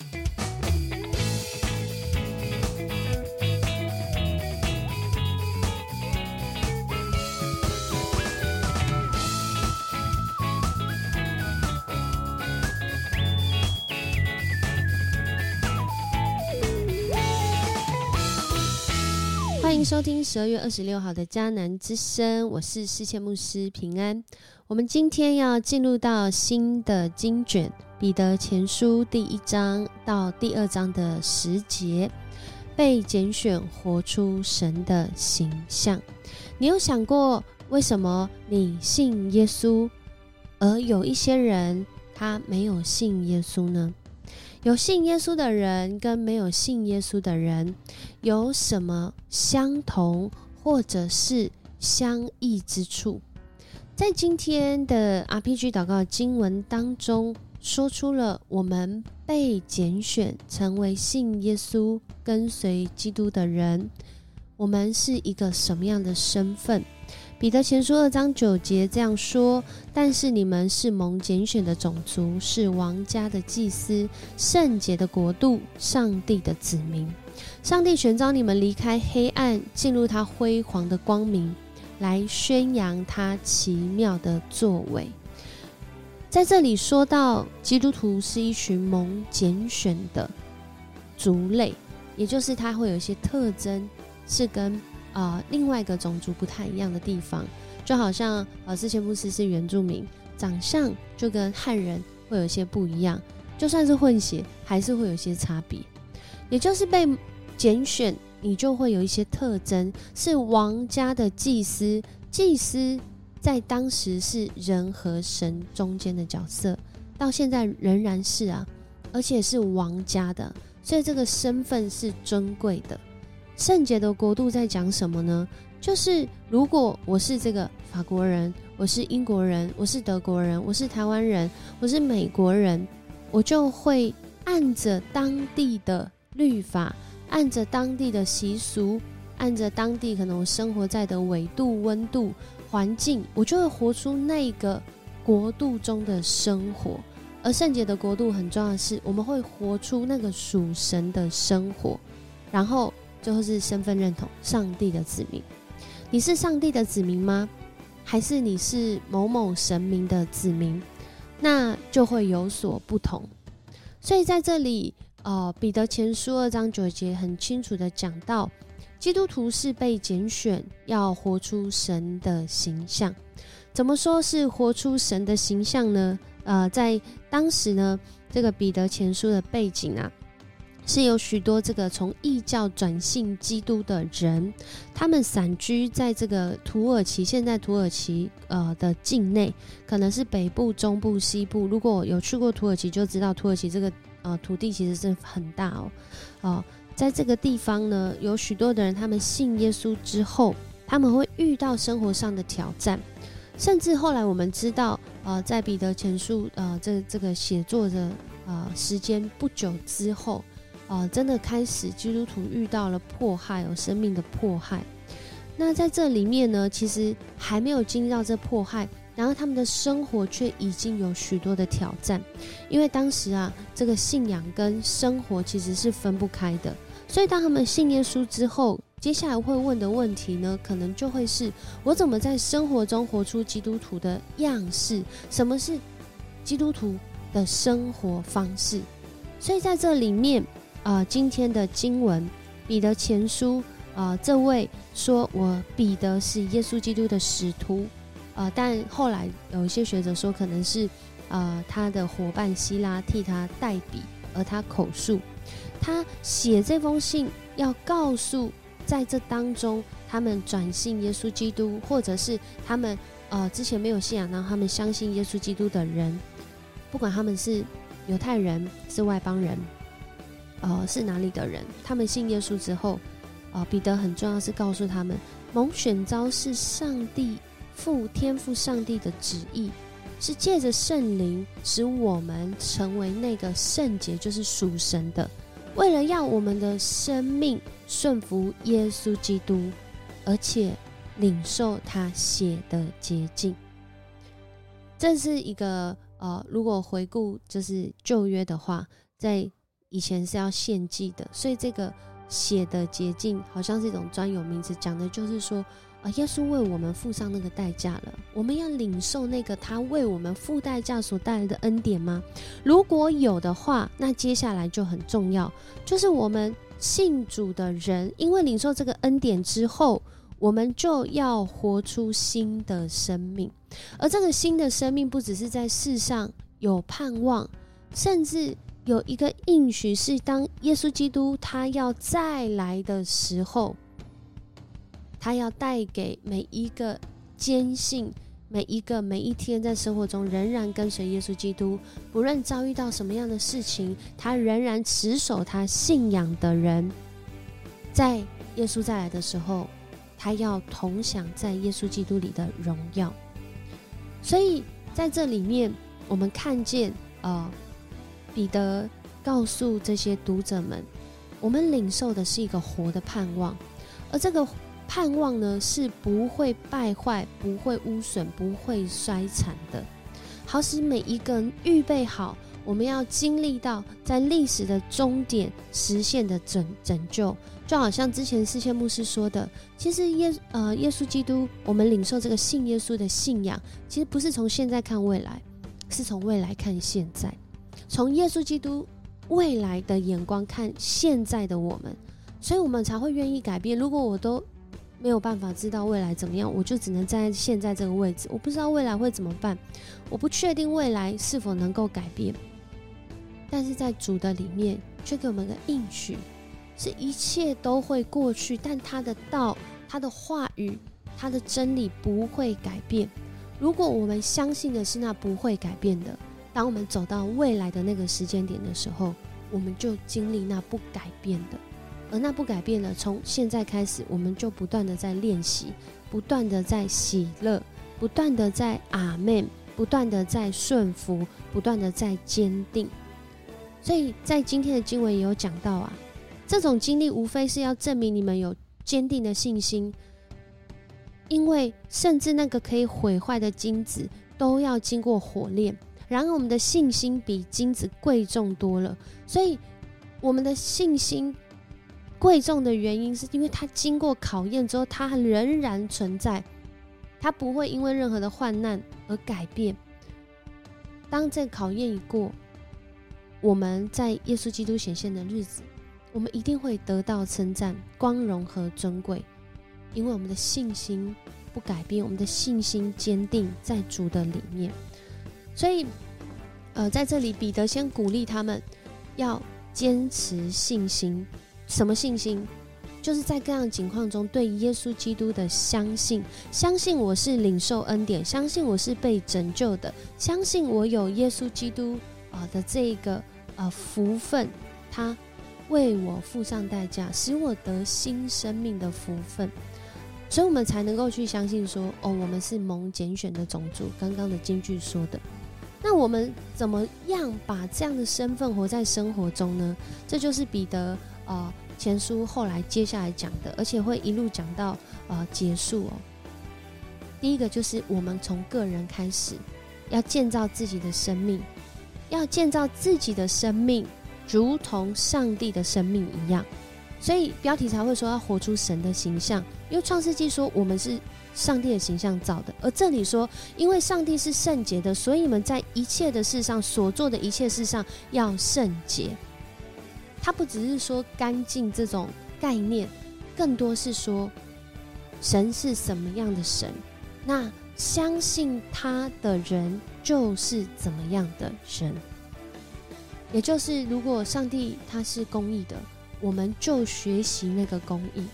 Bye. 收听十二月二十六号的迦南之声，我是世界牧师平安。我们今天要进入到新的经卷《彼得前书》第一章到第二章的十节，被拣选活出神的形象。你有想过，为什么你信耶稣，而有一些人他没有信耶稣呢？有信耶稣的人跟没有信耶稣的人有什么相同或者是相异之处？在今天的 RPG 祷告经文当中，说出了我们被拣选成为信耶稣、跟随基督的人，我们是一个什么样的身份？彼得前书二章九节这样说：“但是你们是蒙拣选的种族，是王家的祭司，圣洁的国度，上帝的子民。上帝选召你们离开黑暗，进入他辉煌的光明，来宣扬他奇妙的作为。”在这里说到，基督徒是一群蒙拣选的族类，也就是他会有一些特征是跟。啊，另外一个种族不太一样的地方，就好像呃，之前牧师是原住民，长相就跟汉人会有些不一样，就算是混血，还是会有些差别。也就是被拣选，你就会有一些特征，是王家的祭司，祭司在当时是人和神中间的角色，到现在仍然是啊，而且是王家的，所以这个身份是尊贵的。圣洁的国度在讲什么呢？就是如果我是这个法国人，我是英国人，我是德国人，我是台湾人，我是美国人，我就会按着当地的律法，按着当地的习俗，按着当地可能我生活在的纬度、温度、环境，我就会活出那个国度中的生活。而圣洁的国度很重要的是，我们会活出那个属神的生活，然后。最后是身份认同，上帝的子民。你是上帝的子民吗？还是你是某某神明的子民？那就会有所不同。所以在这里，呃，彼得前书二章九节很清楚的讲到，基督徒是被拣选，要活出神的形象。怎么说是活出神的形象呢？呃，在当时呢，这个彼得前书的背景啊。是有许多这个从异教转信基督的人，他们散居在这个土耳其，现在土耳其呃的境内，可能是北部、中部、西部。如果有去过土耳其，就知道土耳其这个呃土地其实是很大哦。哦，在这个地方呢，有许多的人，他们信耶稣之后，他们会遇到生活上的挑战，甚至后来我们知道，呃，在彼得前书呃这这个写作的呃时间不久之后。啊，真的开始基督徒遇到了迫害，有生命的迫害。那在这里面呢，其实还没有经历到这迫害，然后他们的生活却已经有许多的挑战。因为当时啊，这个信仰跟生活其实是分不开的。所以当他们信耶稣之后，接下来会问的问题呢，可能就会是：我怎么在生活中活出基督徒的样式？什么是基督徒的生活方式？所以在这里面。啊，今天的经文，彼得前书，啊，这位说我彼得是耶稣基督的使徒，啊，但后来有一些学者说，可能是，啊，他的伙伴希拉替他代笔，而他口述，他写这封信要告诉在这当中，他们转信耶稣基督，或者是他们，呃，之前没有信仰，然后他们相信耶稣基督的人，不管他们是犹太人，是外邦人。呃，是哪里的人？他们信耶稣之后，啊，彼得很重要是告诉他们，蒙选召是上帝父天赋上帝的旨意，是借着圣灵使我们成为那个圣洁，就是属神的，为了要我们的生命顺服耶稣基督，而且领受他血的洁净。这是一个呃，如果回顾就是旧约的话，在以前是要献祭的，所以这个血的洁净好像是一种专有名词，讲的就是说，啊，耶稣为我们付上那个代价了，我们要领受那个他为我们付代价所带来的恩典吗？如果有的话，那接下来就很重要，就是我们信主的人，因为领受这个恩典之后，我们就要活出新的生命，而这个新的生命不只是在世上有盼望，甚至。有一个应许是，当耶稣基督他要再来的时候，他要带给每一个坚信、每一个每一天在生活中仍然跟随耶稣基督，不论遭遇到什么样的事情，他仍然持守他信仰的人，在耶稣再来的时候，他要同享在耶稣基督里的荣耀。所以在这里面，我们看见啊。彼得告诉这些读者们：“我们领受的是一个活的盼望，而这个盼望呢，是不会败坏、不会污损、不会衰残的。好使每一个人预备好，我们要经历到在历史的终点实现的拯拯救。就好像之前四千牧师说的，其实耶呃耶稣基督，我们领受这个信耶稣的信仰，其实不是从现在看未来，是从未来看现在。”从耶稣基督未来的眼光看现在的我们，所以我们才会愿意改变。如果我都没有办法知道未来怎么样，我就只能站在现在这个位置。我不知道未来会怎么办，我不确定未来是否能够改变。但是在主的里面，却给我们个应许，是一切都会过去，但他的道、他的话语、他的真理不会改变。如果我们相信的是那不会改变的。当我们走到未来的那个时间点的时候，我们就经历那不改变的，而那不改变的，从现在开始，我们就不断的在练习，不断的在喜乐，不断的在阿门，不断的在顺服，不断的在坚定。所以在今天的经文也有讲到啊，这种经历无非是要证明你们有坚定的信心，因为甚至那个可以毁坏的金子都要经过火炼。然而，我们的信心比金子贵重多了。所以，我们的信心贵重的原因，是因为它经过考验之后，它仍然存在，它不会因为任何的患难而改变。当这考验一过，我们在耶稣基督显现的日子，我们一定会得到称赞、光荣和尊贵，因为我们的信心不改变，我们的信心坚定在主的里面。所以，呃，在这里，彼得先鼓励他们要坚持信心。什么信心？就是在各样情况中对耶稣基督的相信，相信我是领受恩典，相信我是被拯救的，相信我有耶稣基督啊的这个呃福分，他为我付上代价，使我得新生命的福分。所以我们才能够去相信说，哦，我们是蒙拣选的种族。刚刚的京剧说的。那我们怎么样把这样的身份活在生活中呢？这就是彼得呃前书后来接下来讲的，而且会一路讲到呃结束哦。第一个就是我们从个人开始，要建造自己的生命，要建造自己的生命，如同上帝的生命一样。所以标题才会说要活出神的形象，因为创世纪说我们是。上帝的形象造的，而这里说，因为上帝是圣洁的，所以你们在一切的事上所做的一切事上要圣洁。他不只是说干净这种概念，更多是说神是什么样的神，那相信他的人就是怎么样的神。也就是，如果上帝他是公义的，我们就学习那个公义。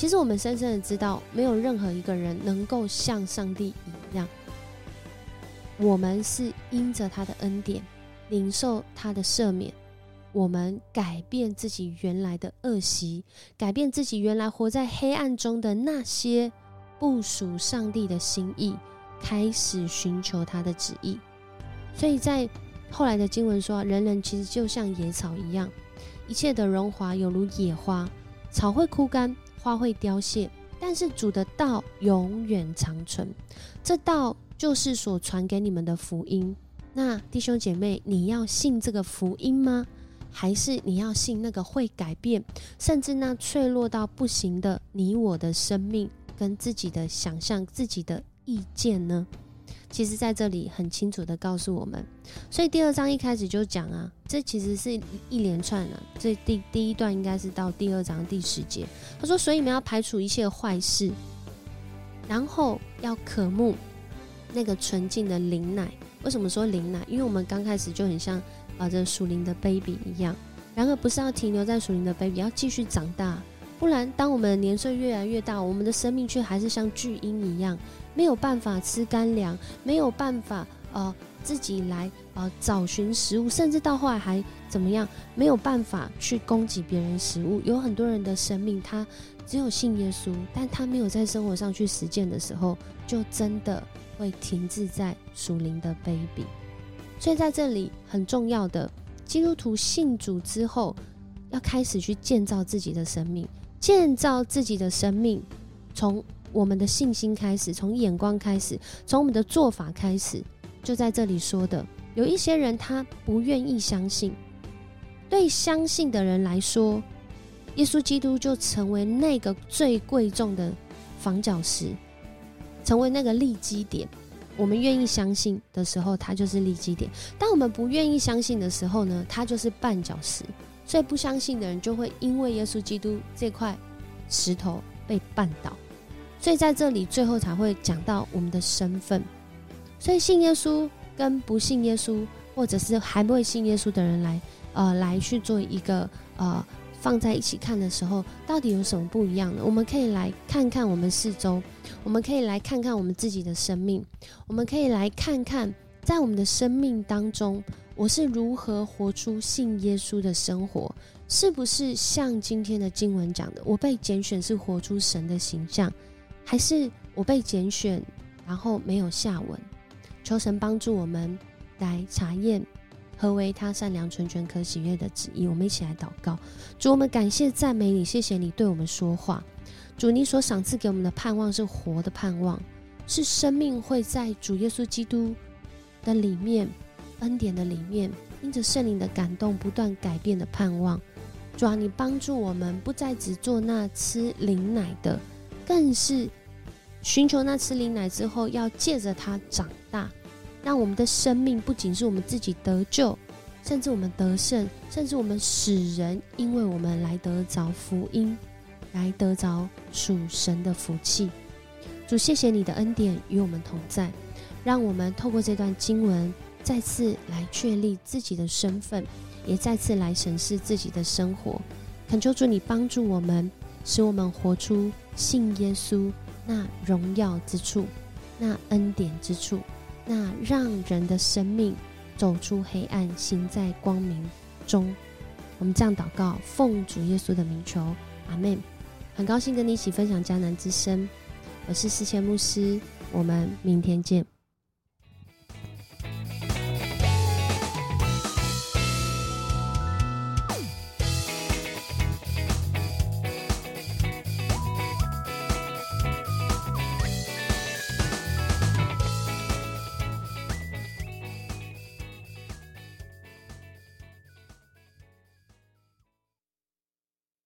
其实我们深深的知道，没有任何一个人能够像上帝一样。我们是因着他的恩典，领受他的赦免，我们改变自己原来的恶习，改变自己原来活在黑暗中的那些不属上帝的心意，开始寻求他的旨意。所以在后来的经文说，人人其实就像野草一样，一切的荣华有如野花，草会枯干。花会凋谢，但是主的道永远长存。这道就是所传给你们的福音。那弟兄姐妹，你要信这个福音吗？还是你要信那个会改变，甚至那脆弱到不行的你我的生命跟自己的想象、自己的意见呢？其实，在这里很清楚的告诉我们。所以第二章一开始就讲啊，这其实是一连串的。这第第一段应该是到第二章第十节，他说：“所以你们要排除一切坏事，然后要渴慕那个纯净的灵奶。为什么说灵奶？因为我们刚开始就很像。”啊，这属灵的 baby 一样，然而不是要停留在属灵的 baby，要继续长大。不然，当我们年岁越来越大，我们的生命却还是像巨婴一样，没有办法吃干粮，没有办法呃自己来呃找寻食物，甚至到后来还怎么样，没有办法去供给别人食物。有很多人的生命，他只有信耶稣，但他没有在生活上去实践的时候，就真的会停滞在属灵的 baby。所以在这里很重要的，基督徒信主之后，要开始去建造自己的生命，建造自己的生命，从我们的信心开始，从眼光开始，从我们的做法开始。就在这里说的，有一些人他不愿意相信，对相信的人来说，耶稣基督就成为那个最贵重的房角石，成为那个立基点。我们愿意相信的时候，它就是立基点；当我们不愿意相信的时候呢，它就是绊脚石。所以不相信的人就会因为耶稣基督这块石头被绊倒。所以在这里最后才会讲到我们的身份。所以信耶稣跟不信耶稣，或者是还未信耶稣的人来，呃，来去做一个呃。放在一起看的时候，到底有什么不一样呢？我们可以来看看我们四周，我们可以来看看我们自己的生命，我们可以来看看在我们的生命当中，我是如何活出信耶稣的生活，是不是像今天的经文讲的，我被拣选是活出神的形象，还是我被拣选然后没有下文？求神帮助我们来查验。何为他善良、纯全、可喜悦的旨意？我们一起来祷告。主，我们感谢、赞美你，谢谢你对我们说话。主，你所赏赐给我们的盼望是活的盼望，是生命会在主耶稣基督的里面、恩典的里面，因着圣灵的感动不断改变的盼望。主啊，你帮助我们不再只做那吃灵奶的，更是寻求那吃灵奶之后要借着它长大。让我们的生命不仅是我们自己得救，甚至我们得胜，甚至我们使人因为我们来得着福音，来得着属神的福气。主，谢谢你的恩典与我们同在，让我们透过这段经文再次来确立自己的身份，也再次来审视自己的生活。恳求主你帮助我们，使我们活出信耶稣那荣耀之处，那恩典之处。那让人的生命走出黑暗，行在光明中。我们这样祷告，奉主耶稣的名求，阿门。很高兴跟你一起分享迦南之声，我是思谦牧师，我们明天见。